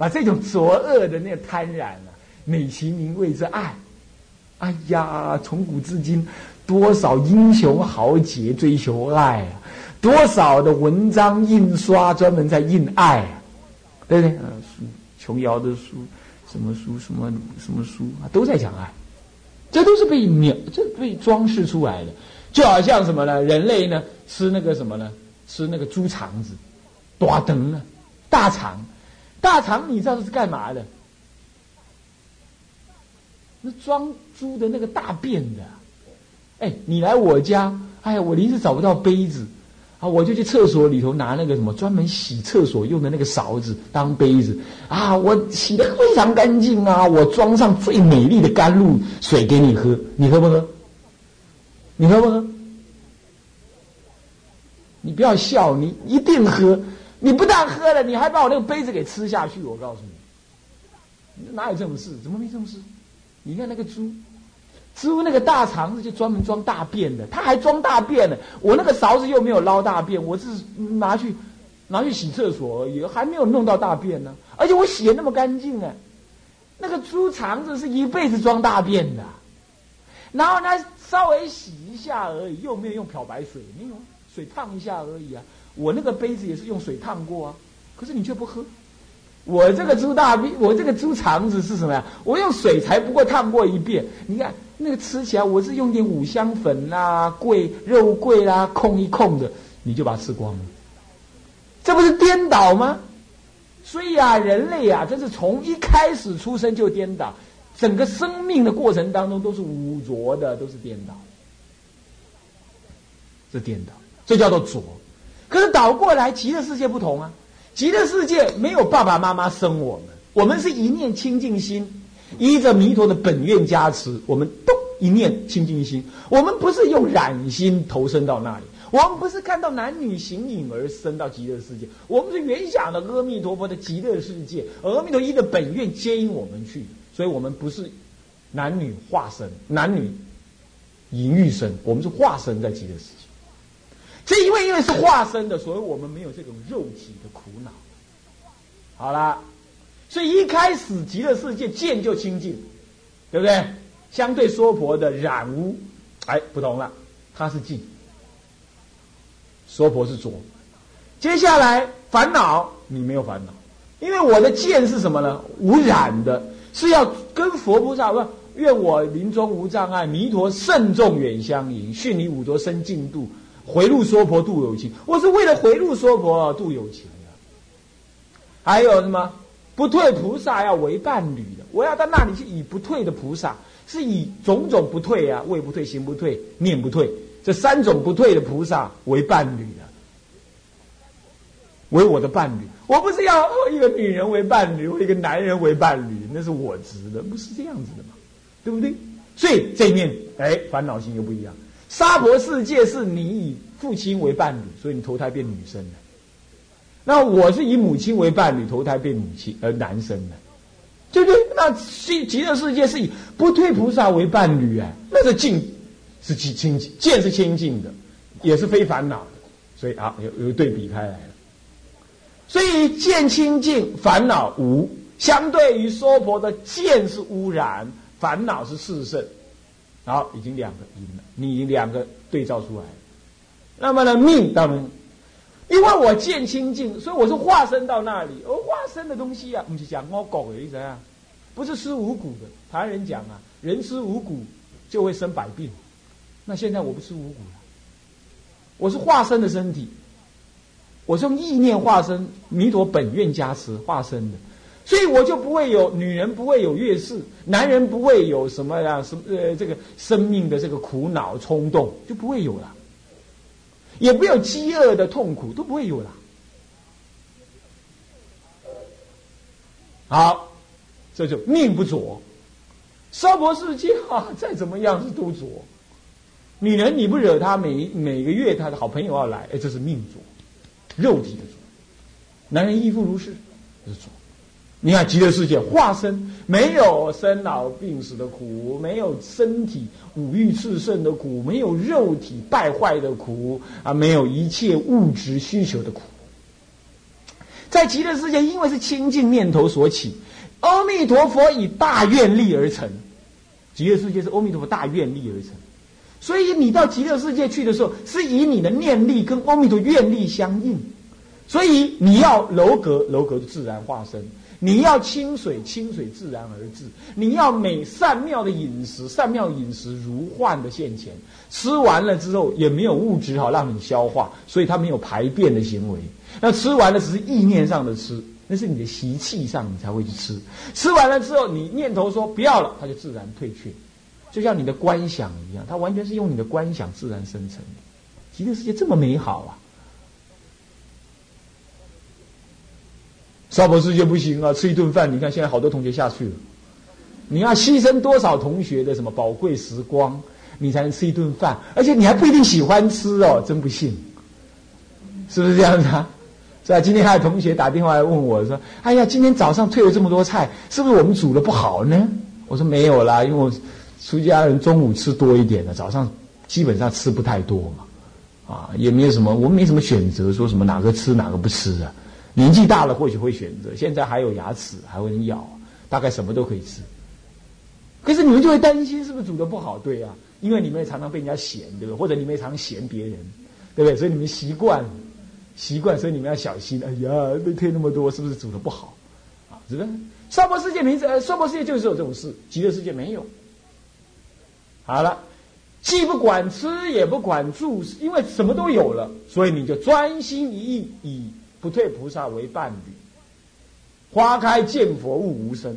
把这种作恶的那个贪婪啊，美其名谓之爱。哎呀，从古至今，多少英雄豪杰追求爱啊！多少的文章印刷专门在印爱啊，对不对？呃，书琼瑶的书，什么书，什么什么书啊，都在讲爱。这都是被描，这被装饰出来的。就好像什么呢？人类呢，吃那个什么呢？吃那个猪肠子，大灯呢，大肠，大肠，你知道是干嘛的？那装猪的那个大便的，哎，你来我家，哎呀，我临时找不到杯子，啊，我就去厕所里头拿那个什么专门洗厕所用的那个勺子当杯子，啊，我洗的非常干净啊，我装上最美丽的甘露水给你喝，你喝不喝？你喝不喝？你不要笑，你一定喝，你不但喝了，你还把我那个杯子给吃下去，我告诉你，哪有这种事？怎么没这种事？你看那个猪，猪那个大肠子就专门装大便的，它还装大便呢。我那个勺子又没有捞大便，我只是拿去拿去洗厕所而已，还没有弄到大便呢。而且我洗的那么干净啊，那个猪肠子是一辈子装大便的，然后呢稍微洗一下而已，又没有用漂白水，没有水烫一下而已啊。我那个杯子也是用水烫过啊，可是你却不喝。我这个猪大便，我这个猪肠子是什么呀？我用水才不过烫过一遍。你看那个吃起来，我是用点五香粉啦、桂肉桂啦，控一控的，你就把它吃光了。这不是颠倒吗？所以啊，人类啊，这是从一开始出生就颠倒，整个生命的过程当中都是污浊的，都是颠倒。这颠倒，这叫做浊。可是倒过来，极乐世界不同啊。极乐世界没有爸爸妈妈生我们，我们是一念清净心，依着弥陀的本愿加持，我们都一念清净心。我们不是用染心投身到那里，我们不是看到男女形影而生到极乐世界，我们是原想的阿弥陀佛的极乐世界，阿弥陀依的本愿接引我们去，所以我们不是男女化身，男女隐喻身，我们是化身在极乐世界。这因为因为是化身的，所以我们没有这种肉体的苦恼。好了，所以一开始极乐世界见就清净，对不对？相对娑婆的染污，哎，不同了，它是净，娑婆是浊。接下来烦恼，你没有烦恼，因为我的见是什么呢？无染的，是要跟佛菩萨说：愿我临终无障碍，弥陀慎重远相迎，训你五浊生净度。回路娑婆度有情，我是为了回路娑婆度有情的。还有什么不退菩萨要为伴侣的？我要到那里去以不退的菩萨，是以种种不退啊，位不退、行不退、念不退这三种不退的菩萨为伴侣的，为我的伴侣。我不是要一个女人为伴侣，或一个男人为伴侣，那是我执的，不是这样子的嘛？对不对？所以这一面，哎，烦恼心又不一样。娑婆世界是你以父亲为伴侣，所以你投胎变女生的。那我是以母亲为伴侣，投胎变母亲而男生的，对不对？那极极乐世界是以不退菩萨为伴侣啊，那是净，是清清净，见是清净的，也是非烦恼的。所以啊，有有对比开来了。所以见清净，烦恼无。相对于娑婆的见是污染，烦恼是炽盛。好，已经两个赢了，你两个对照出来。那么呢，命当然，因为我见清净，所以我是化身到那里。而化身的东西啊，不是讲我狗的意思啊，不是吃五谷的。台湾人讲啊，人吃五谷就会生百病。那现在我不吃五谷了，我是化身的身体，我是用意念化身，弥陀本愿加持化身的。所以我就不会有女人不会有月事，男人不会有什么呀什么呃这个生命的这个苦恼冲动就不会有了，也不有饥饿的痛苦都不会有了。好，这就命不浊，娑婆世界啊，再怎么样是都浊。女人你不惹她，每每个月她的好朋友要来，哎，这是命浊，肉体的浊。男人亦复如是，是浊。你看极乐世界化身没有生老病死的苦，没有身体五欲炽盛的苦，没有肉体败坏的苦啊，没有一切物质需求的苦。在极乐世界，因为是清净念头所起，阿弥陀佛以大愿力而成。极乐世界是阿弥陀佛大愿力而成，所以你到极乐世界去的时候，是以你的念力跟阿弥陀愿力相应。所以你要楼阁，楼阁自然化身；你要清水，清水自然而至；你要美善妙的饮食，善妙饮食如幻的现前。吃完了之后，也没有物质好让你消化，所以它没有排便的行为。那吃完了只是意念上的吃，那是你的习气上你才会去吃。吃完了之后，你念头说不要了，它就自然退却，就像你的观想一样，它完全是用你的观想自然生成的。极乐世界这么美好啊！邵博士就不行啊！吃一顿饭，你看现在好多同学下去了。你要牺牲多少同学的什么宝贵时光，你才能吃一顿饭？而且你还不一定喜欢吃哦，真不信，是不是这样子啊？是吧？今天还有同学打电话来问我说：“哎呀，今天早上退了这么多菜，是不是我们煮的不好呢？”我说：“没有啦，因为我出家人中午吃多一点的，早上基本上吃不太多嘛，啊，也没有什么，我们没什么选择，说什么哪个吃哪个不吃啊。”年纪大了或许会选择，现在还有牙齿还会咬，大概什么都可以吃。可是你们就会担心是不是煮的不好？对呀，因为你们也常常被人家嫌，对不对？或者你们也常嫌别人，对不对？所以你们习惯，习惯，所以你们要小心。哎呀，被推那么多，是不是煮的不好？啊，是不是？娑婆世界名字，呃，娑婆世界就是有这种事，极乐世界没有。好了，既不管吃也不管住，因为什么都有了，所以你就专心一意以。不退菩萨为伴侣，花开见佛悟无生，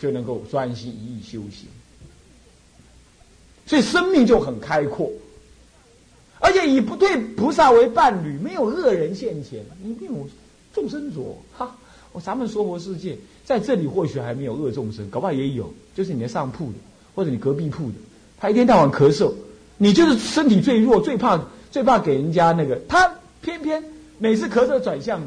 就能够专心一意修行。所以生命就很开阔，而且以不退菩萨为伴侣，没有恶人现前，你没有众生着哈。我咱们娑婆世界在这里或许还没有恶众生，搞不好也有，就是你的上铺的或者你隔壁铺的，他一天到晚咳嗽，你就是身体最弱，最怕最怕给人家那个，他偏偏。每次咳嗽转向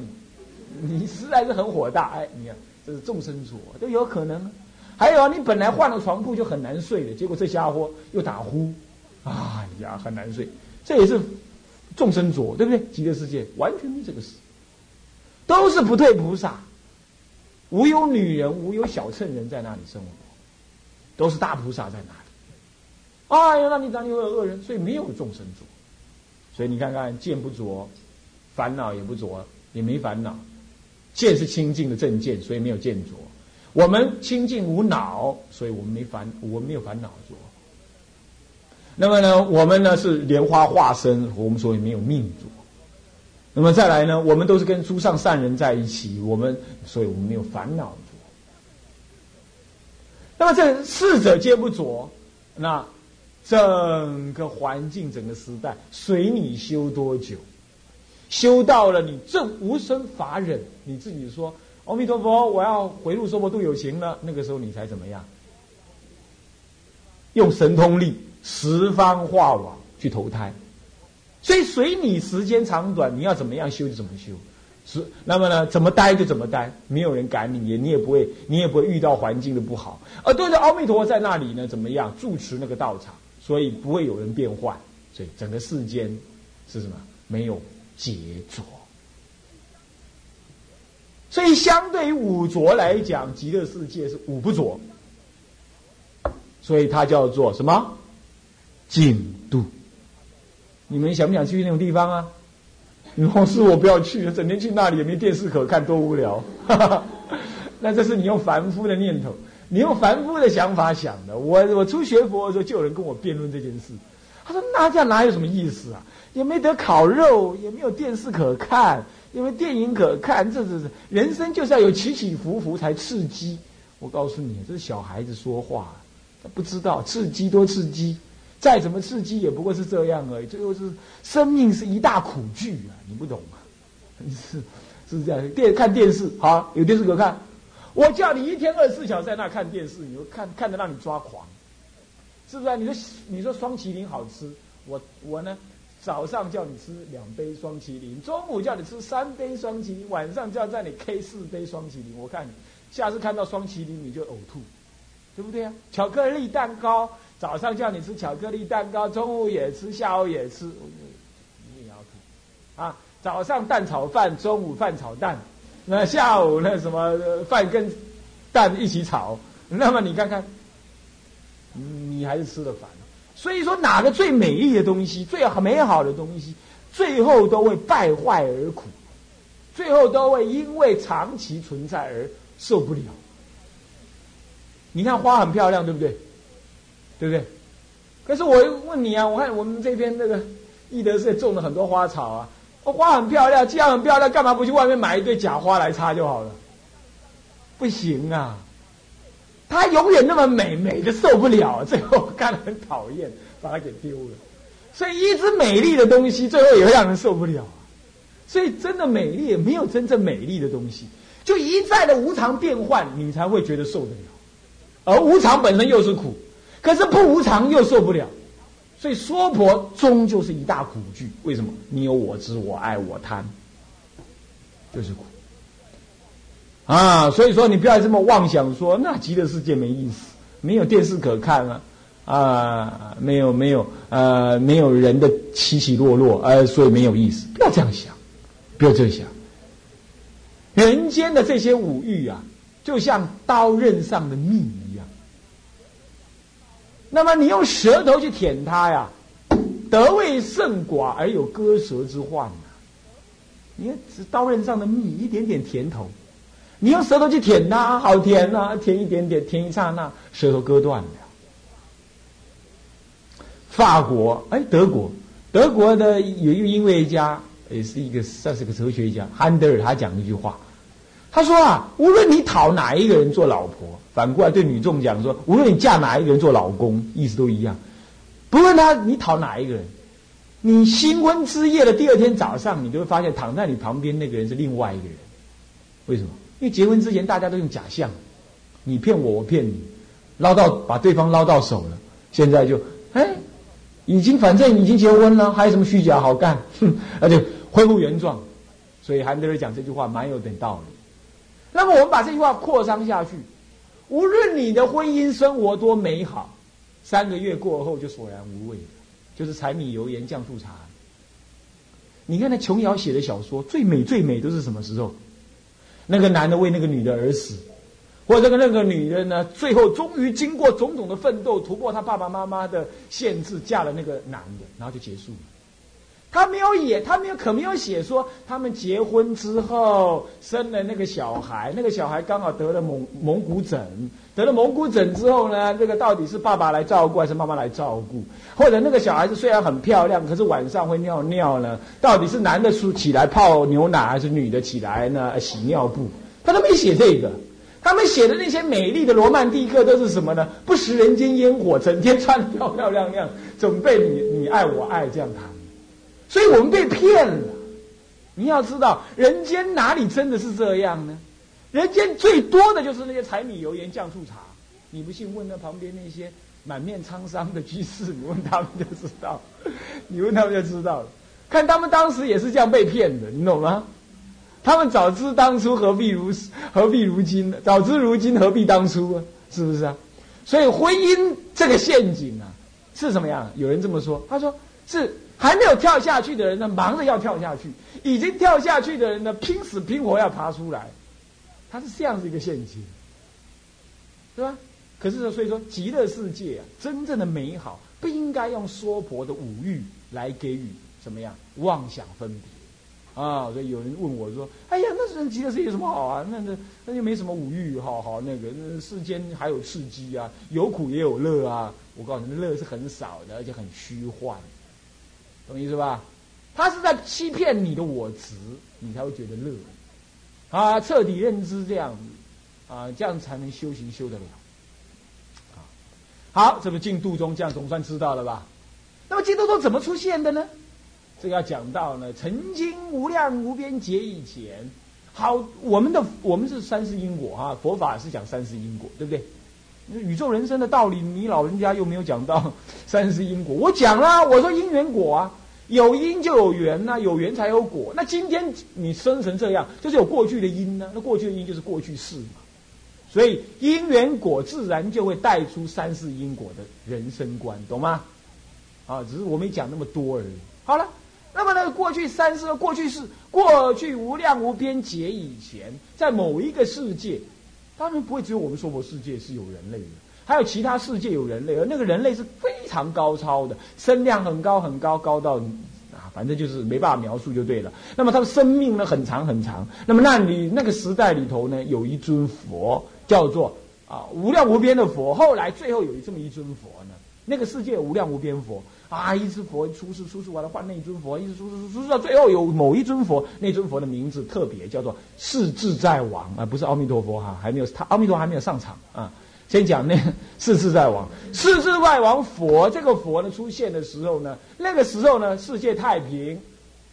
你，你实在是很火大。哎，你看，这是众生浊，都有可能。还有啊，你本来换了床铺就很难睡的，结果这家伙又打呼，哎呀，很难睡。这也是众生浊，对不对？极乐世界完全没这个事，都是不退菩萨，无有女人，无有小乘人在那里生活，都是大菩萨在那里。哎呀，那你哪里会有恶人？所以没有众生浊。所以你看看见不浊。烦恼也不着，也没烦恼。见是清净的正见，所以没有见着。我们清净无脑，所以我们没烦，我们没有烦恼着。那么呢，我们呢是莲花化身，我们所以没有命着。那么再来呢，我们都是跟诸上善人在一起，我们所以我们没有烦恼着。那么这四者皆不着，那整个环境、整个时代，随你修多久。修到了你正无生法忍，你自己说阿弥陀佛，我要回路娑婆度有情了。那个时候你才怎么样？用神通力十方化网去投胎，所以随你时间长短，你要怎么样修就怎么修。是那么呢，怎么待就怎么待，没有人赶你，也你也不会，你也不会遇到环境的不好。而对着阿弥陀佛在那里呢，怎么样住持那个道场，所以不会有人变坏。所以整个世间是什么？没有。杰着，所以相对于五浊来讲，极乐世界是五不浊，所以它叫做什么？净度。你们想不想去那种地方啊？你说是我不要去，整天去那里也没电视可看，多无聊。那这是你用凡夫的念头，你用凡夫的想法想的。我我初学佛的时候，就有人跟我辩论这件事。他说：“那这样哪有什么意思啊？也没得烤肉，也没有电视可看，也没电影可看。这这这，人生就是要有起起伏伏才刺激。我告诉你，这是小孩子说话，他不知道刺激多刺激，再怎么刺激也不过是这样而已。最后是生命是一大苦剧啊！你不懂啊？是是这样。电看电视好，有电视可看。我叫你一天二十四小时在那看电视，你就看看的让你抓狂。”是不是？你说你说双麒麟好吃，我我呢，早上叫你吃两杯双麒麟，中午叫你吃三杯双麒麟，晚上叫在你 K 四杯双麒麟。我看你下次看到双麒麟你就呕吐，对不对啊？巧克力蛋糕，早上叫你吃巧克力蛋糕，中午也吃，下午也吃，你也要吐啊！早上蛋炒饭，中午饭炒蛋，那下午那什么饭跟蛋一起炒，那么你看看，你还是吃的烦。所以说，哪个最美丽的东西，最美好的东西，最后都会败坏而苦，最后都会因为长期存在而受不了。你看花很漂亮，对不对？对不对？可是我问你啊，我看我们这边那个义德寺种了很多花草啊，花很漂亮，既然很漂亮，干嘛不去外面买一堆假花来插就好了？不行啊！它永远那么美，美的受不了，最后看了很讨厌，把它给丢了。所以，一只美丽的东西，最后也会让人受不了。所以，真的美丽没有真正美丽的东西，就一再的无常变换，你才会觉得受得了。而无常本身又是苦，可是不无常又受不了。所以，娑婆终究是一大苦剧。为什么？你有我执，我爱，我贪，就是苦。啊，所以说你不要这么妄想，说那极乐世界没意思，没有电视可看啊，啊，没有没有呃，没有人的起起落落，呃，所以没有意思。不要这样想，不要这样想。人间的这些五欲啊，就像刀刃上的蜜一样。那么你用舌头去舔它呀，得味甚寡而有割舌之患呐。你看，刀刃上的蜜，一点点甜头。你用舌头去舔它，好甜呐！舔一点点，舔一刹那，舌头割断了。法国，哎，德国，德国的有一个音乐家，也是一个算是个哲学家，汉德尔，他讲一句话，他说啊，无论你讨哪一个人做老婆，反过来对女众讲说，无论你嫁哪一个人做老公，意思都一样。不论他你讨哪一个人，你新婚之夜的第二天早上，你就会发现躺在你旁边那个人是另外一个人。为什么？因为结婚之前大家都用假象，你骗我，我骗你，捞到把对方捞到手了，现在就哎，已经反正已经结婚了，还有什么虚假好干？哼，那就恢复原状。所以韩德尔讲这句话蛮有点道理。那么我们把这句话扩张下去，无论你的婚姻生活多美好，三个月过后就索然无味，就是柴米油盐酱醋茶。你看那琼瑶写的小说，最美最美都是什么时候？那个男的为那个女的而死，或者那个女的呢，最后终于经过种种的奋斗，突破她爸爸妈妈的限制，嫁了那个男的，然后就结束了。他没有演，他没有可没有写说他们结婚之后生了那个小孩，那个小孩刚好得了蒙蒙古疹，得了蒙古疹之后呢，这个到底是爸爸来照顾还是妈妈来照顾？或者那个小孩子虽然很漂亮，可是晚上会尿尿呢？到底是男的出起来泡牛奶，还是女的起来呢洗尿布？他都没写这个，他们写的那些美丽的罗曼蒂克都是什么呢？不食人间烟火，整天穿的漂漂亮亮，准备你你爱我爱这样谈。所以我们被骗了。你要知道，人间哪里真的是这样呢？人间最多的就是那些柴米油盐酱醋茶。你不信，问那旁边那些满面沧桑的居士，你问他们就知道。你问他们就知道了。看他们当时也是这样被骗的，你懂吗？他们早知当初何必如何必如今呢？早知如今何必当初啊？是不是啊？所以婚姻这个陷阱啊，是什么样？有人这么说，他说是。还没有跳下去的人呢，忙着要跳下去；已经跳下去的人呢，拼死拼活要爬出来。它是这样子一个陷阱，是吧？可是呢所以说，极乐世界啊，真正的美好不应该用娑婆的五欲来给予怎么样妄想分别啊。所以有人问我说：“哎呀，那是极乐世界有什么好啊？那那那就没什么五欲，好好那个世间还有刺激啊，有苦也有乐啊。我告诉你，乐是很少的，而且很虚幻。”懂意思吧？他是在欺骗你的我执，你才会觉得乐啊！彻底认知这样子啊，这样才能修行修得了！好，这个净度中这样总算知道了吧？那么净度中怎么出现的呢？这个要讲到呢，曾经无量无边劫以前，好，我们的我们是三世因果啊，佛法是讲三世因果，对不对？宇宙人生的道理，你老人家又没有讲到三世因果。我讲了，我说因缘果啊，有因就有缘呐，有缘才有果。那今天你生成这样，就是有过去的因呢。那过去的因就是过去式嘛。所以因缘果自然就会带出三世因果的人生观，懂吗？啊，只是我没讲那么多而已。好了，那么呢，过去三世，过去是过去无量无边劫以前，在某一个世界，当然不会只有我们娑婆世界是有人类的，还有其他世界有人类，而那个人类是非常高超的，身量很高很高，高到啊，反正就是没办法描述就对了。那么他的生命呢，很长很长。那么那里那个时代里头呢，有一尊佛叫做啊无量无边的佛，后来最后有这么一尊佛呢，那个世界无量无边佛。啊！一只佛出世，出世完了换那一尊佛，一直出世，出世到最后有某一尊佛，那尊佛的名字特别叫做世自在王啊，不是阿弥陀佛哈，还没有他阿弥陀还没有上场啊。先讲那个世自在王，世自在王佛这个佛呢出现的时候呢，那个时候呢世界太平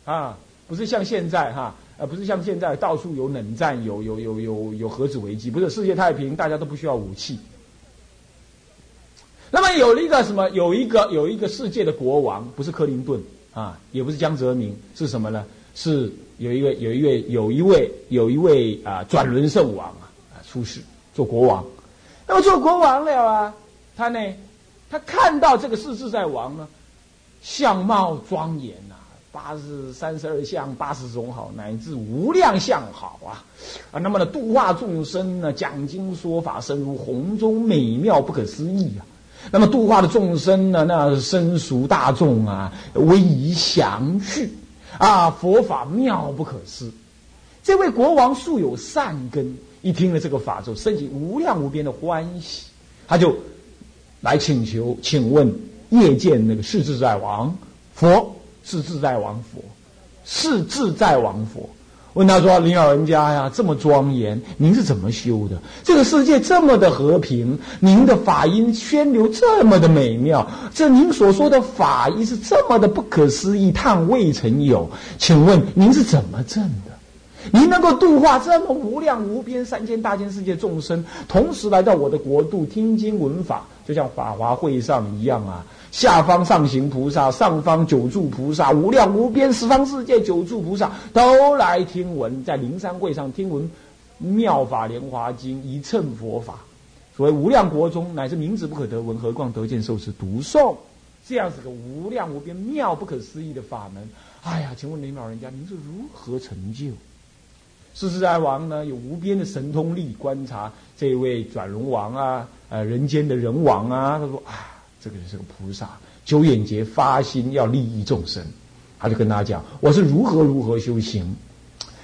啊，不是像现在哈，呃不是像现在到处有冷战，有有有有有核子危机，不是世界太平，大家都不需要武器。那么有一个什么？有一个有一个世界的国王，不是克林顿啊，也不是江泽民，是什么呢？是有一位有一位有一位有一位啊转轮圣王啊出世做国王。那么做国王了啊，他呢，他看到这个世自在王呢，相貌庄严呐，八十三十二相八十种好，乃至无量相好啊啊！那么呢，度化众生呢，讲经说法深如洪钟，美妙不可思议啊！那么度化的众生呢？那生熟大众啊，威仪详叙啊，佛法妙不可思。这位国王素有善根，一听了这个法咒，升起无量无边的欢喜，他就来请求，请问夜见那个世自在王佛，是自在王佛，是自在王佛。问他说：“您老人家呀，这么庄严，您是怎么修的？这个世界这么的和平，您的法音宣流这么的美妙，这您所说的法音是这么的不可思议，叹未曾有。请问您是怎么证的？您能够度化这么无量无边三千大千世界众生，同时来到我的国度听经闻法，就像法华会上一样啊？”下方上行菩萨，上方九住菩萨，无量无边十方世界九住菩萨都来听闻，在灵山会上听闻《妙法莲华经》，一乘佛法。所谓无量国中，乃至名字不可得闻，何况得见受持读诵，这样子个无量无边妙不可思议的法门。哎呀，请问您老人家，您是如何成就？世自在王呢，有无边的神通力，观察这位转轮王啊，呃，人间的人王啊，他说啊。这个人是个菩萨，九眼劫发心要利益众生，他就跟他讲：我是如何如何修行，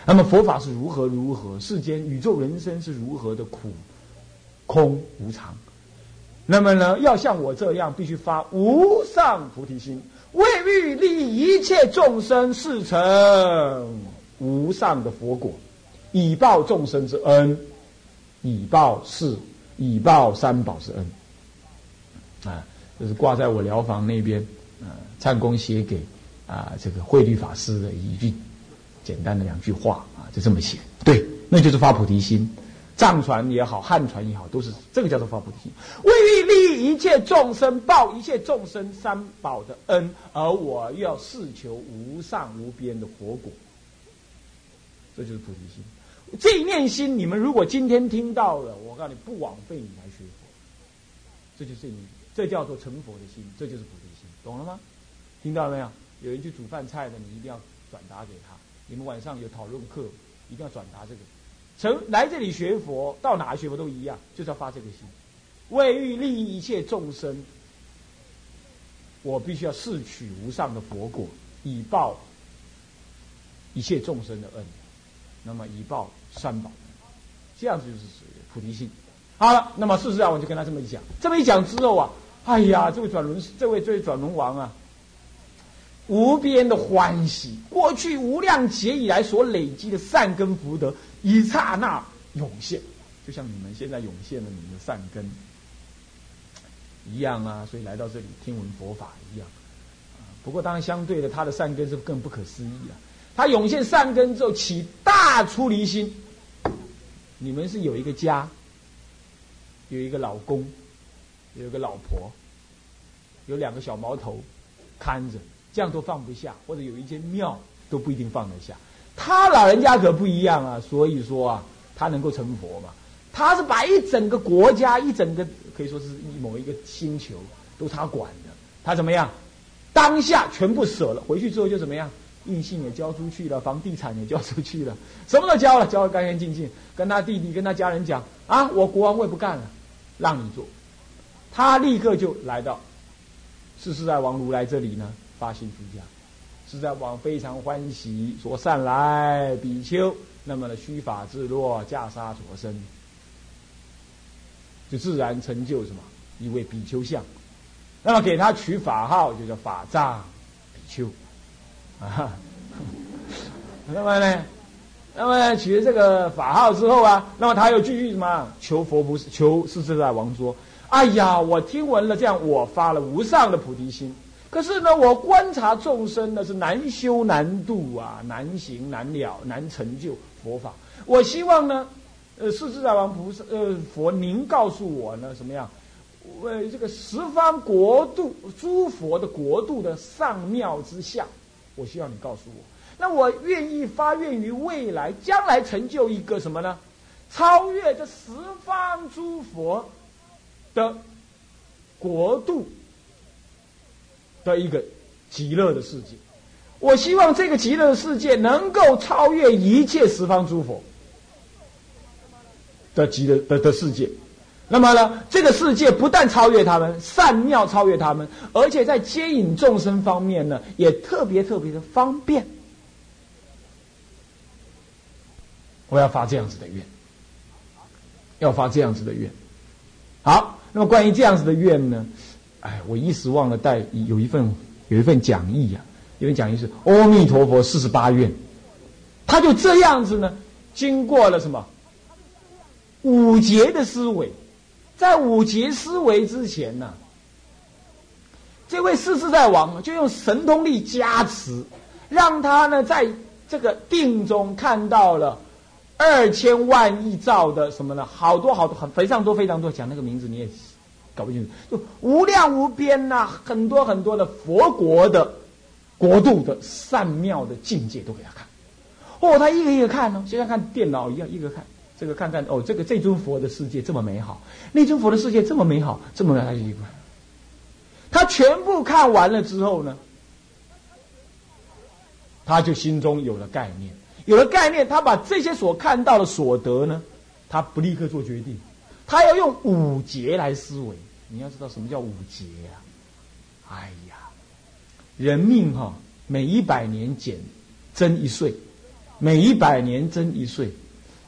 那么佛法是如何如何，世间宇宙人生是如何的苦、空、无常。那么呢，要像我这样，必须发无上菩提心，为欲利益一切众生，是成无上的佛果，以报众生之恩，以报是以报三宝之恩，啊。就是挂在我疗房那边，呃，唱功写给啊这个慧律法师的一句简单的两句话啊，就这么写。对，那就是发菩提心，藏传也好，汉传也好，都是这个叫做发菩提心。为利利一切众生，报一切众生三宝的恩，而我要誓求无上无边的佛果，这就是菩提心。这一念心，你们如果今天听到了，我告诉你，不枉费你来学佛，这就是你。这叫做成佛的心，这就是菩提心，懂了吗？听到了没有？有人去煮饭菜的，你一定要转达给他。你们晚上有讨论课，一定要转达这个。成来这里学佛，到哪学佛都一样，就是要发这个心，为欲利益一切众生，我必须要摄取无上的佛果，以报一切众生的恩，那么以报三宝，这样子就是菩提心。好了，那么事实上我就跟他这么一讲，这么一讲之后啊。哎呀，这位转轮，这位这位转轮王啊，无边的欢喜，过去无量劫以来所累积的善根福德，一刹那涌现，就像你们现在涌现了你们的善根一样啊。所以来到这里听闻佛法一样。不过当然相对的，他的善根是更不可思议啊。他涌现善根之后，起大出离心。你们是有一个家，有一个老公。有一个老婆，有两个小毛头看着，这样都放不下；或者有一间庙都不一定放得下。他老人家可不一样啊，所以说啊，他能够成佛嘛。他是把一整个国家、一整个可以说是某一个星球都他管的。他怎么样？当下全部舍了，回去之后就怎么样？印信也交出去了，房地产也交出去了，什么都交了，交的干干净净。跟他弟弟、跟他家人讲啊，我国王位不干了，让你做。他立刻就来到世世在王如来这里呢，发心出家。世在王非常欢喜，说善来比丘，那么呢须法自若，袈裟着身，就自然成就什么一位比丘相。那么给他取法号，就叫法藏比丘。啊，那么呢，那么取了这个法号之后啊，那么他又继续什么求佛菩萨，求世自在王说：“哎呀，我听闻了这样，我发了无上的菩提心。可是呢，我观察众生呢是难修难度啊，难行难了，难成就佛法。我希望呢，呃，世自在王菩萨，呃，佛您告诉我呢，什么样？”为这个十方国度诸佛的国度的上妙之相，我希望你告诉我。那我愿意发愿于未来将来成就一个什么呢？超越这十方诸佛的国度的一个极乐的世界。我希望这个极乐的世界能够超越一切十方诸佛的极乐的的世界。那么呢，这个世界不但超越他们，善妙超越他们，而且在接引众生方面呢，也特别特别的方便。我要发这样子的愿，要发这样子的愿。好，那么关于这样子的愿呢，哎，我一时忘了带有一份有一份讲义呀，有份讲义是阿弥陀佛四十八愿，他就这样子呢，经过了什么五劫的思维。在五劫思维之前呢，这位世自在王就用神通力加持，让他呢在这个定中看到了二千万亿兆的什么呢？好多好多很非常多非常多，讲那个名字你也搞不清楚，就无量无边呐，很多很多的佛国的国度的善妙的境界都给他看。哦，他一个一个看呢，就像看电脑一样，一个看。这个看看哦，这个这尊佛的世界这么美好，那尊佛的世界这么美好，这么来一块。他全部看完了之后呢，他就心中有了概念，有了概念，他把这些所看到的所得呢，他不立刻做决定，他要用五劫来思维。你要知道什么叫五劫啊？哎呀，人命哈，每一百年减增一岁，每一百年增一岁。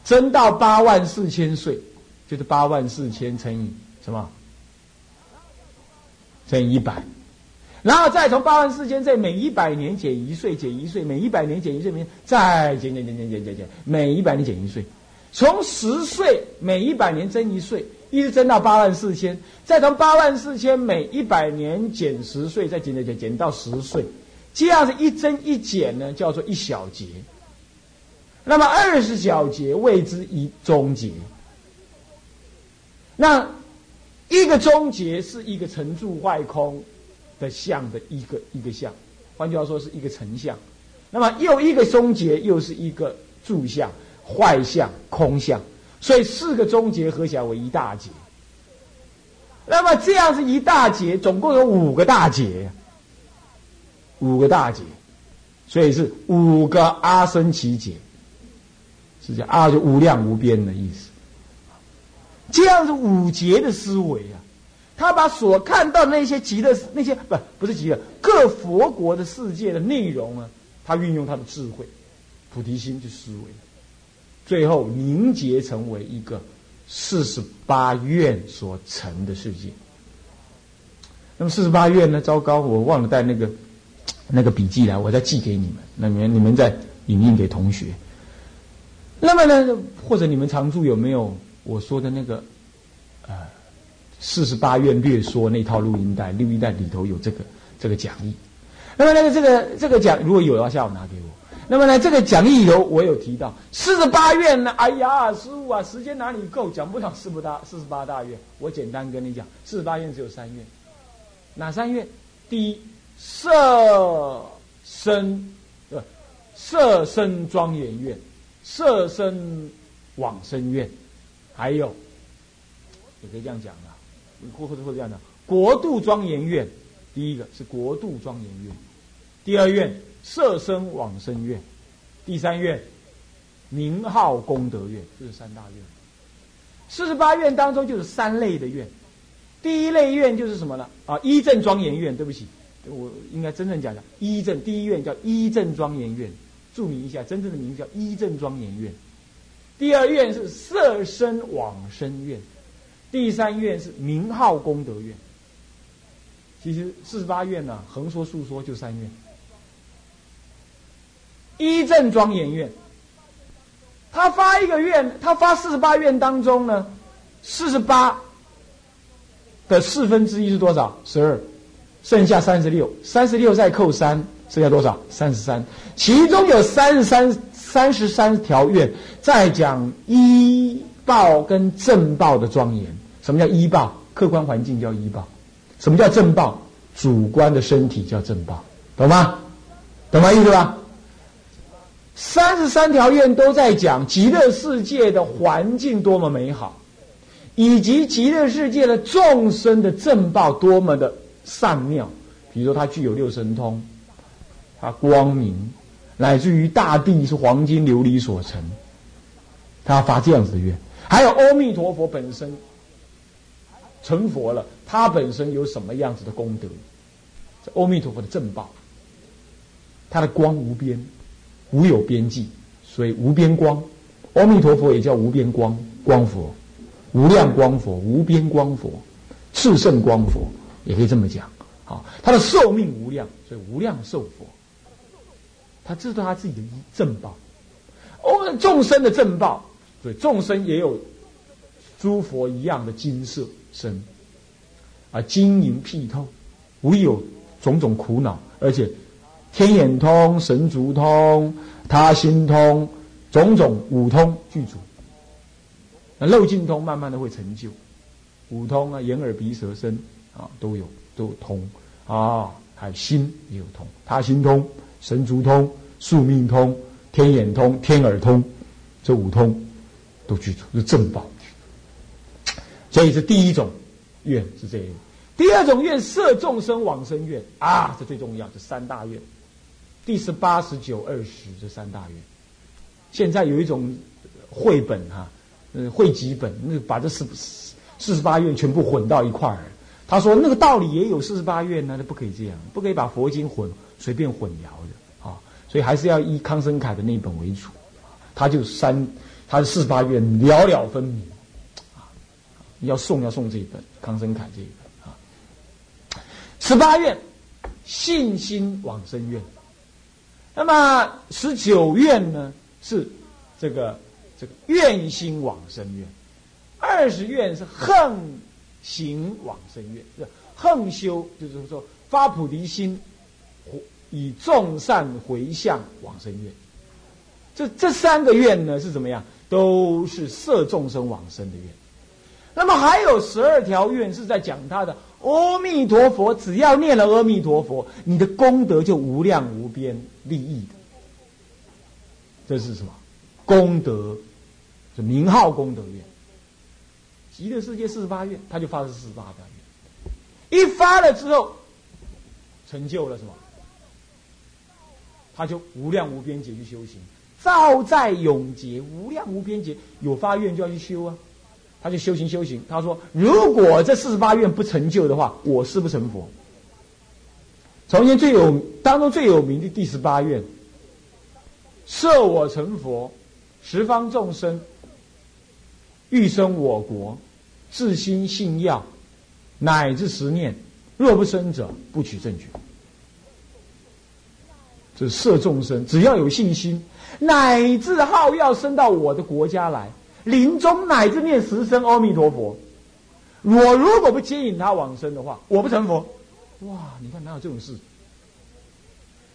增到八万四千岁，就是八万四千乘以什么？乘以一百，然后再从八万四千岁每一百年减一岁，减一岁，每一百年减一岁，每再减减减减减减减，每一百年减一岁，从十岁每一百年增一岁，一直增到八万四千，再从八万四千每一百年减十岁，再减减减减到十岁，这样子一增一减呢，叫做一小节。那么二十小节谓之一终结。那一个终结是一个成住坏空的相的一个一个相，换句话说是一个成相。那么又一个终结又是一个住相、坏相、空相，所以四个终结合起来为一大节。那么这样子一大节，总共有五个大节，五个大节，所以是五个阿僧祇劫。是这样啊，就无量无边的意思。这样子五劫的思维啊，他把所看到那些极的那些不不是极的各佛国的世界的内容啊，他运用他的智慧、菩提心去思维，最后凝结成为一个四十八愿所成的世界。那么四十八愿呢？糟糕，我忘了带那个那个笔记来，我再寄给你们。那你们你们再影印给同学。那么呢，或者你们常住有没有我说的那个，呃，四十八愿略说那套录音带？录音带里头有这个这个讲义。那么那个这个这个讲如果有的话，下午拿给我。那么呢，这个讲义里头我有提到四十八愿呢。哎呀，师傅啊，时间哪里够？讲不了四不大四十八大愿。我简单跟你讲，四十八愿只有三愿。哪三愿？第一，色身，对色身庄严愿。舍身往生愿，还有也可以这样讲啊，或或者或者这样讲，国度庄严愿。第一个是国度庄严愿，第二愿舍身往生愿，第三愿名号功德愿，这是三大愿。四十八愿当中就是三类的愿，第一类愿就是什么呢？啊，一正庄严愿。对不起，我应该真正讲讲。一正第一愿叫一正庄严院，注明一下，真正的名字叫一正庄严院。第二院是色身往生院，第三院是名号功德院。其实四十八院呢，横说竖说就三院。一正庄严院，他发一个愿，他发四十八愿当中呢，四十八的四分之一是多少？十二，剩下三十六，三十六再扣三，剩下多少？三十三。其中有三十三三十三条愿在讲医报跟正报的庄严。什么叫医报？客观环境叫医报。什么叫正报？主观的身体叫正报，懂吗？懂吗意思吧？三十三条愿都在讲极乐世界的环境多么美好，以及极乐世界的众生的正报多么的善妙。比如说，它具有六神通，它光明，乃至于大地是黄金琉璃所成。他发这样子的愿，还有阿弥陀佛本身成佛了。他本身有什么？样子的功德？这阿弥陀佛的正报，他的光无边，无有边际，所以无边光。阿弥陀佛也叫无边光光佛，无量光佛，无边光佛，炽盛光佛，也可以这么讲。好，他的寿命无量，所以无量寿佛。他知道他自己的一正报，哦，众生的正报，所以众生也有诸佛一样的金色身。啊，晶莹剔透，无有种种苦恼，而且天眼通、神足通、他心通，种种五通具足。那漏尽通慢慢的会成就，五通啊，眼耳鼻舌身啊都有都通啊，还有心也有通，他心通、神足通、宿命通、天眼通、天耳通，这五通都具足，是正报。所以这第一种。愿是这样，第二种愿摄众生往生愿啊，这最重要，这三大愿，第十八、十九、二十这三大愿。现在有一种绘本哈，嗯，汇集本，那把这四四十八愿全部混到一块儿。他说那个道理也有四十八愿呢，那不可以这样，不可以把佛经混随便混淆的啊，所以还是要以康生凯的那本为主，他就三，他的四十八愿了了分明啊。要送要送这一本康生凯这一本啊，十八愿信心往生愿，那么十九愿呢是这个这个愿心往生愿，二十愿是横行往生愿，是横修就是说发菩提心，以众善回向往生愿，这这三个愿呢是怎么样？都是摄众生往生的愿。那么还有十二条愿是在讲他的阿弥陀佛，只要念了阿弥陀佛，你的功德就无量无边利益的。这是什么？功德，是名号功德愿。极乐世界四十八愿，他就发了四十八愿，一发了之后，成就了什么？他就无量无边劫去修行，照在永劫，无量无边劫有发愿就要去修啊。他就修行修行，他说：“如果这四十八愿不成就的话，我是不成佛。”从前最有当中最有名的第十八愿，设我成佛，十方众生欲生我国，自心信要，乃至十念，若不生者，不取正觉。这摄众生，只要有信心，乃至号要生到我的国家来。临终乃至念十声阿弥陀佛，我如果不接引他往生的话，我不成佛。哇，你看哪有这种事？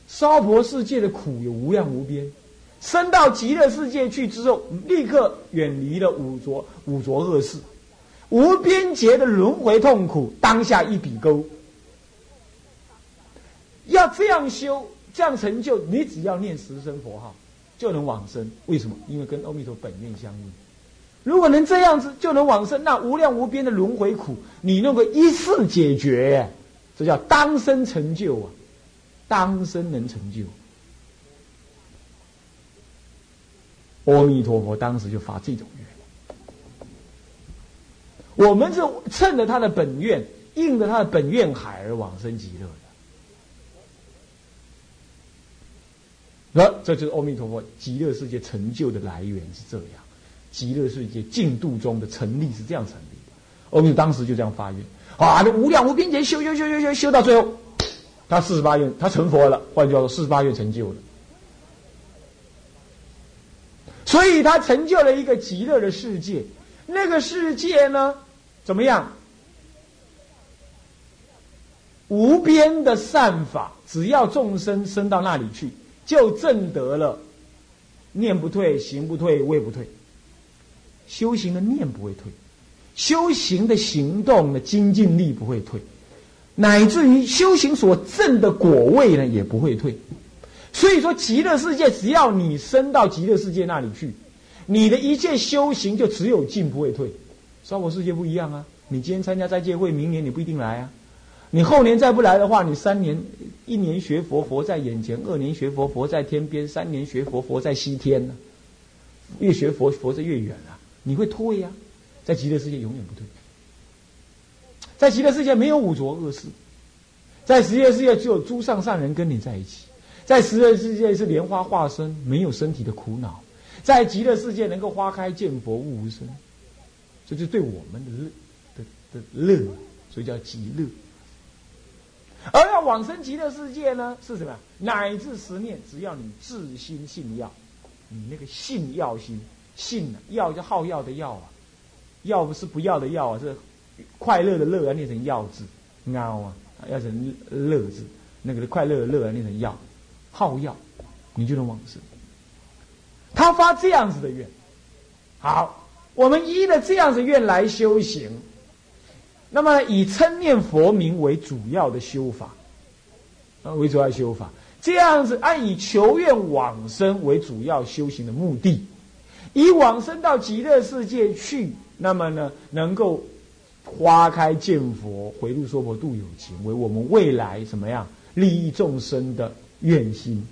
娑婆世界的苦有无量无边，生到极乐世界去之后，立刻远离了五浊五浊恶世，无边劫的轮回痛苦，当下一笔勾。要这样修，这样成就，你只要念十声佛号，就能往生。为什么？因为跟阿弥陀佛本愿相应。如果能这样子，就能往生，那无量无边的轮回苦，你弄个一世解决，这叫当生成就啊。当生能成就。阿弥陀佛当时就发这种愿。我们是趁着他的本愿，应着他的本愿海而往生极乐的。那这就是阿弥陀佛极乐世界成就的来源是这样，极乐世界净度中的成立是这样成立的。阿弥当时就这样发愿，啊，这无量无边劫修修修修修修到最后，他四十八愿他成佛了，换句话说，四十八愿成就了。所以他成就了一个极乐的世界，那个世界呢，怎么样？无边的善法，只要众生生到那里去，就证得了念不退、行不退、位不退。修行的念不会退，修行的行动的精进力不会退，乃至于修行所证的果位呢，也不会退。所以说，极乐世界只要你升到极乐世界那里去，你的一切修行就只有进不会退。娑婆世界不一样啊！你今天参加斋戒会，明年你不一定来啊。你后年再不来的话，你三年一年学佛，佛在眼前；二年学佛，佛在天边；三年学佛，佛在西天呢。越学佛，佛在越远啊！你会退呀？在极乐世界永远不退。在极乐世界没有五浊恶世，在极乐世界只有诸上善人跟你在一起。在十乐世界是莲花化身，没有身体的苦恼；在极乐世界能够花开见佛悟无生，这就对我们的乐的的乐，所以叫极乐。而要往生极乐世界呢，是什么？乃至十念，只要你自心信要，你那个信要心，信要就好要的要啊，要不是不要的要啊，是快乐的乐啊，念成要字，孬啊，要成乐字，那个快乐的乐啊，念成要。好药，你就能往生。他发这样子的愿，好，我们依了这样子愿来修行。那么以称念佛名为主要的修法，啊，为主要修法。这样子按以求愿往生为主要修行的目的，以往生到极乐世界去，那么呢，能够花开见佛，回路说佛度有情，为我们未来怎么样利益众生的。愿心，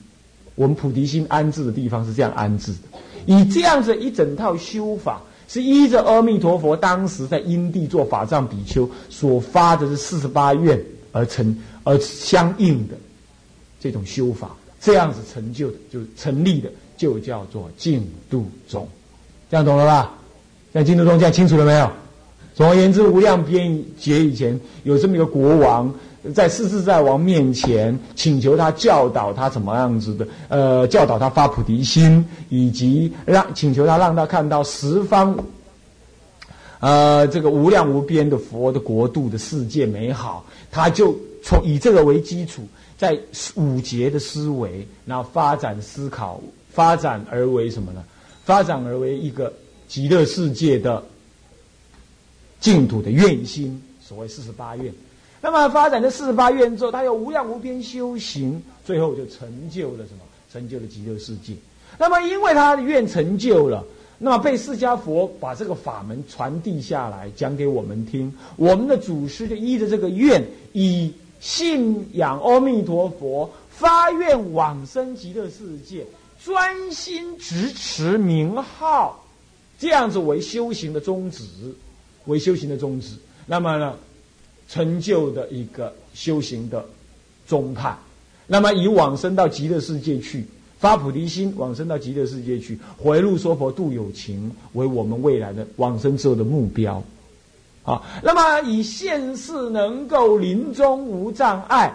我们菩提心安置的地方是这样安置的。以这样子一整套修法，是依着阿弥陀佛当时在因地做法藏比丘所发的这四十八愿而成而相应的这种修法，这样子成就的，就成立的，就叫做净度宗。这样懂了吧？在净度宗这样清楚了没有？总而言之，无量边劫以前有这么一个国王。在世自在王面前请求他教导他怎么样子的，呃，教导他发菩提心，以及让请求他让他看到十方，呃，这个无量无边的佛的国度的世界美好，他就从以这个为基础，在五节的思维，然后发展思考，发展而为什么呢？发展而为一个极乐世界的净土的愿心，所谓四十八愿。那么发展的四十八愿之后，他有无量无边修行，最后就成就了什么？成就了极乐世界。那么因为他的愿成就了，那么被释迦佛把这个法门传递下来，讲给我们听。我们的祖师就依着这个愿，以信仰阿弥陀佛，发愿往生极乐世界，专心执持名号，这样子为修行的宗旨，为修行的宗旨。那么呢？成就的一个修行的宗派，那么以往生到极乐世界去发菩提心，往生到极乐世界去回路说佛度有情，为我们未来的往生之后的目标。啊，那么以现世能够临终无障碍，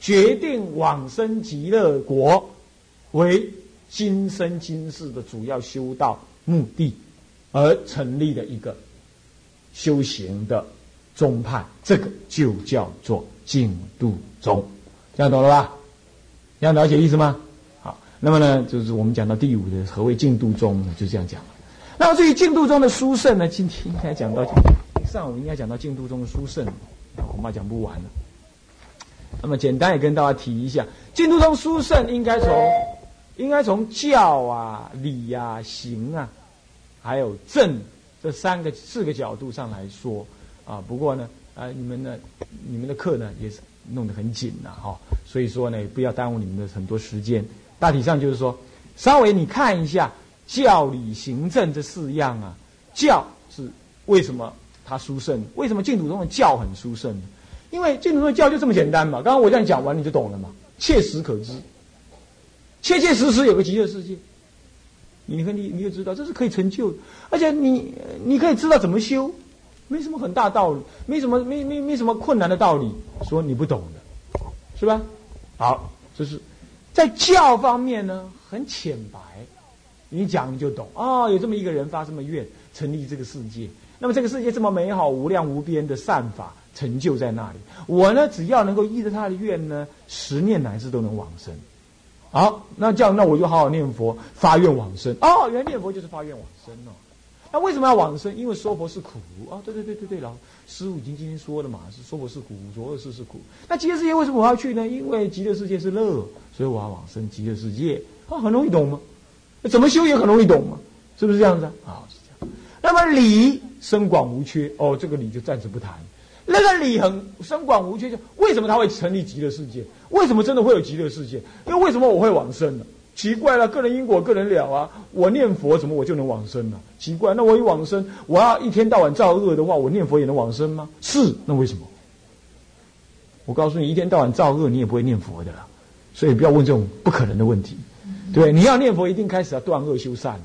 决定往生极乐国为今生今世的主要修道目的，而成立的一个修行的。宗派，这个就叫做净度宗，这样懂了吧？这样了解意思吗？好，那么呢，就是我们讲到第五的何谓净度宗呢？就这样讲了。那么至于净度宗的殊胜呢，今天应该讲到上午应该讲到净度宗的殊胜，恐怕讲不完了。那么简单也跟大家提一下，净度宗殊胜应该从应该从教啊、理啊、行啊，还有正这三个四个角度上来说。啊，不过呢，啊，你们呢，你们的课呢也是弄得很紧呐，哈，所以说呢，不要耽误你们的很多时间。大体上就是说，稍微你看一下教理行政这四样啊，教是为什么它殊胜？为什么净土宗的教很殊胜？因为净土宗的教就这么简单嘛。刚刚我这样讲完，你就懂了嘛，切实可知，切切实实有个极乐世界。你看，你你就知道这是可以成就，而且你你可以知道怎么修，没什么很大道理，没什么没没没什么困难的道理，说你不懂的，是吧？好，这是在教方面呢，很浅白，你讲你就懂啊。有这么一个人发这么愿，成立这个世界，那么这个世界这么美好、无量无边的善法成就在那里，我呢只要能够依着他的愿呢，十念乃至都能往生。好，那这样，那我就好好念佛，发愿往生。哦，原来念佛就是发愿往生哦。那为什么要往生？因为说佛是苦啊。对对对对对，老师傅已经今天说了嘛，是说佛是苦，所有事是苦。那极乐世界为什么我要去呢？因为极乐世界是乐，所以我要往生极乐世界。啊，很容易懂吗？怎么修也很容易懂吗？是不是这样子啊？是这样。那么理深广无缺，哦，这个理就暂时不谈。那个理很深广无缺，就为什么他会成立极乐世界？为什么真的会有极乐世界？因为为什么我会往生呢？奇怪了，个人因果个人了啊！我念佛怎么我就能往生呢？奇怪，那我一往生，我要一天到晚造恶的话，我念佛也能往生吗？是，那为什么？我告诉你，一天到晚造恶，你也不会念佛的啦。所以不要问这种不可能的问题。对，你要念佛，一定开始要断恶修善了，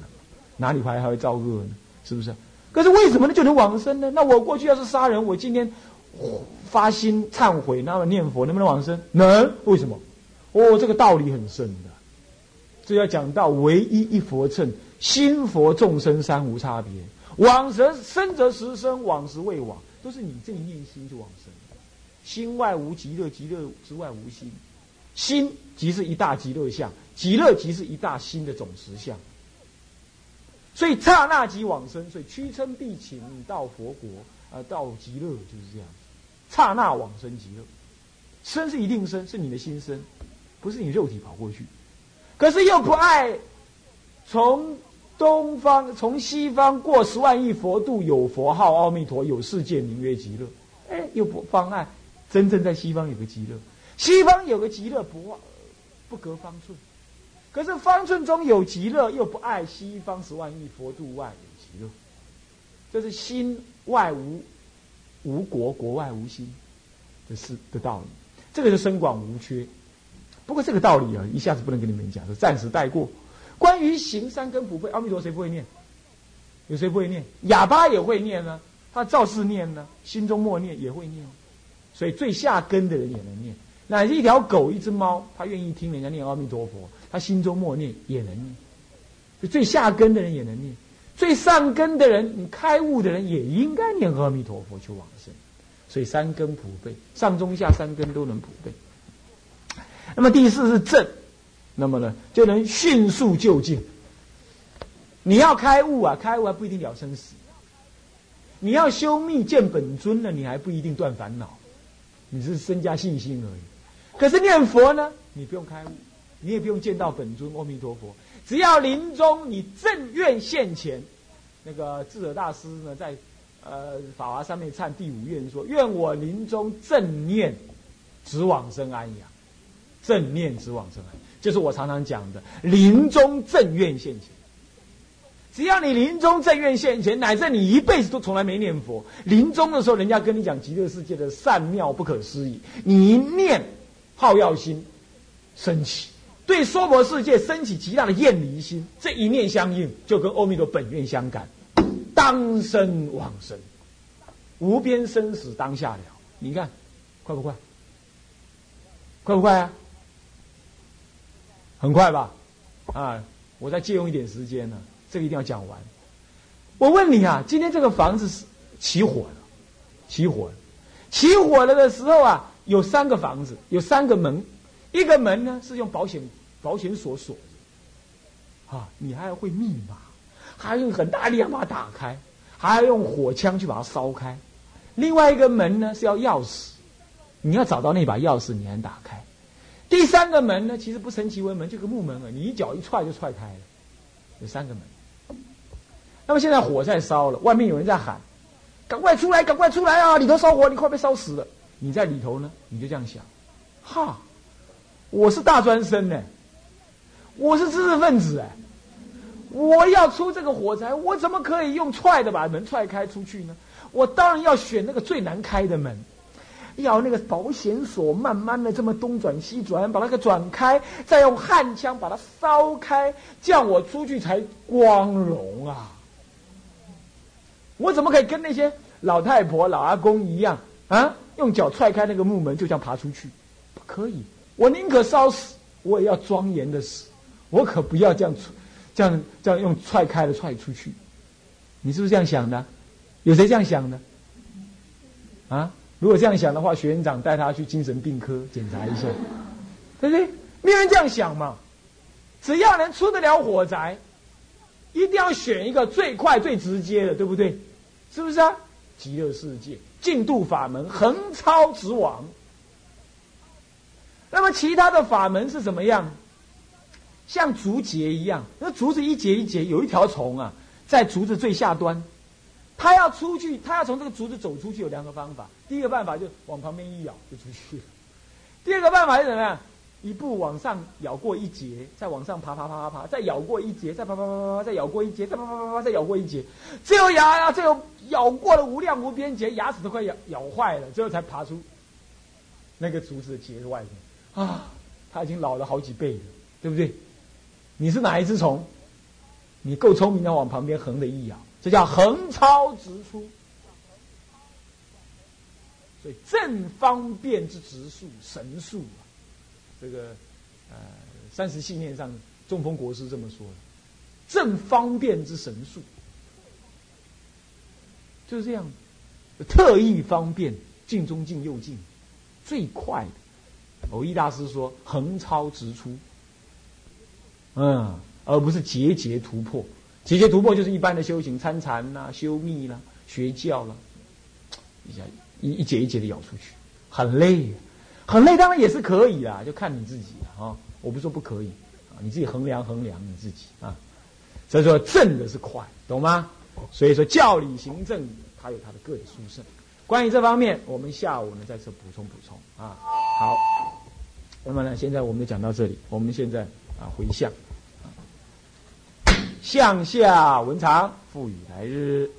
哪里还还会造恶呢？是不是？可是为什么呢就能往生呢？那我过去要是杀人，我今天。发心忏悔，那么念佛能不能往生？能。为什么？哦，这个道理很深的。这要讲到唯一一佛乘，心佛众生三无差别。往生生则实生，往时未往，都是你这一念心就往生。心外无极乐，极乐之外无心。心即是一大极乐相，极乐即是一大心的总实相。所以刹那即往生，所以屈称必请到佛国啊，到极乐就是这样。刹那往生极乐，生是一定生，是你的心生，不是你肉体跑过去。可是又不爱从东方、从西方过十万亿佛度，有佛号阿弥陀，有世界名曰极乐。哎，又不妨碍真正在西方有个极乐，西方有个极乐不不隔方寸。可是方寸中有极乐，又不爱西方十万亿佛度外有极乐，这是心外无。无国，国外无心的是的道理，这个是深广无缺。不过这个道理啊，一下子不能跟你们讲，就暂时带过。关于行三根普被，阿弥陀谁不会念？有谁不会念？哑巴也会念呢，他照是念呢，心中默念也会念。所以最下根的人也能念。那一条狗、一只猫，他愿意听人家念阿弥陀佛，他心中默念也能念。就最下根的人也能念。最上根的人，你开悟的人也应该念阿弥陀佛去往生，所以三根普被，上中下三根都能普被。那么第四是正，那么呢就能迅速就近。你要开悟啊，开悟还不一定了生死。你要修密见本尊呢，你还不一定断烦恼，你是增加信心而已。可是念佛呢，你不用开悟，你也不用见到本尊阿弥陀佛。只要临终你正愿现前，那个智者大师呢，在呃法华上面唱第五愿说：愿我临终正念，直往生安养。正念之往生，就是我常常讲的临终正愿现前。只要你临终正愿现前，乃至你一辈子都从来没念佛，临终的时候，人家跟你讲极乐世界的善妙不可思议，你一念好药心升起。对娑婆世界升起极大的厌离心，这一念相应，就跟阿弥陀本愿相感，当生往生，无边生死当下了。你看，快不快？快不快啊？很快吧？啊，我再借用一点时间呢，这个一定要讲完。我问你啊，今天这个房子是起火了，起火了，起火了的时候啊，有三个房子，有三个门。一个门呢是用保险保险锁锁，啊，你还要会密码，还要用很大力量把它打开，还要用火枪去把它烧开。另外一个门呢是要钥匙，你要找到那把钥匙，你才能打开。第三个门呢，其实不成其为门，就个木门啊，你一脚一踹就踹开了。有三个门。那么现在火在烧了，外面有人在喊：“赶快出来，赶快出来啊！里头烧火，你快被烧死了。”你在里头呢，你就这样想，哈。我是大专生呢，我是知识分子哎，我要出这个火灾，我怎么可以用踹的把门踹开出去呢？我当然要选那个最难开的门，要那个保险锁慢慢的这么东转西转，把那个转开，再用焊枪把它烧开，这样我出去才光荣啊！我怎么可以跟那些老太婆、老阿公一样啊？用脚踹开那个木门，就像爬出去？不可以！我宁可烧死，我也要庄严的死。我可不要这样，这样这样用踹开了踹出去。你是不是这样想的？有谁这样想的？啊？如果这样想的话，学院长带他去精神病科检查一下，对不对？没有人这样想嘛。只要能出得了火灾，一定要选一个最快最直接的，对不对？是不是啊？极乐世界净度法门横超直往。那么其他的法门是怎么样？像竹节一样，那竹子一节一节，有一条虫啊，在竹子最下端。他要出去，他要从这个竹子走出去，有两个方法。第一个办法就往旁边一咬就出去了。第二个办法是怎么样？一步往上咬过一节，再往上爬爬爬爬爬，再咬过一节，再爬爬爬爬爬，再咬过一节，再爬爬爬爬，再咬过一节。最后牙呀，最后咬过了无量无边节，牙齿都快咬咬坏了，最后才爬出那个竹子的节外面。啊，他已经老了好几倍了，对不对？你是哪一只虫？你够聪明的，往旁边横的一咬。这叫横超直出，所以正方便之直数神速啊，这个呃三十信念上中风国师这么说的，正方便之神速，就是这样，特意方便，进中进右进，最快的。偶一大师说横超直出，嗯，而不是节节突破。节节突破就是一般的修行，参禅啦、修密啦、学教啦，一下一一节一节的咬出去，很累，很累。当然也是可以啦，就看你自己啊。我不是说不可以啊，你自己衡量衡量你自己啊。所以说正的是快，懂吗？所以说教理行政，它有它的个的殊胜。关于这方面，我们下午呢再次补充补充啊。好，那么呢，现在我们就讲到这里。我们现在啊回向。向下文长，赋予来日。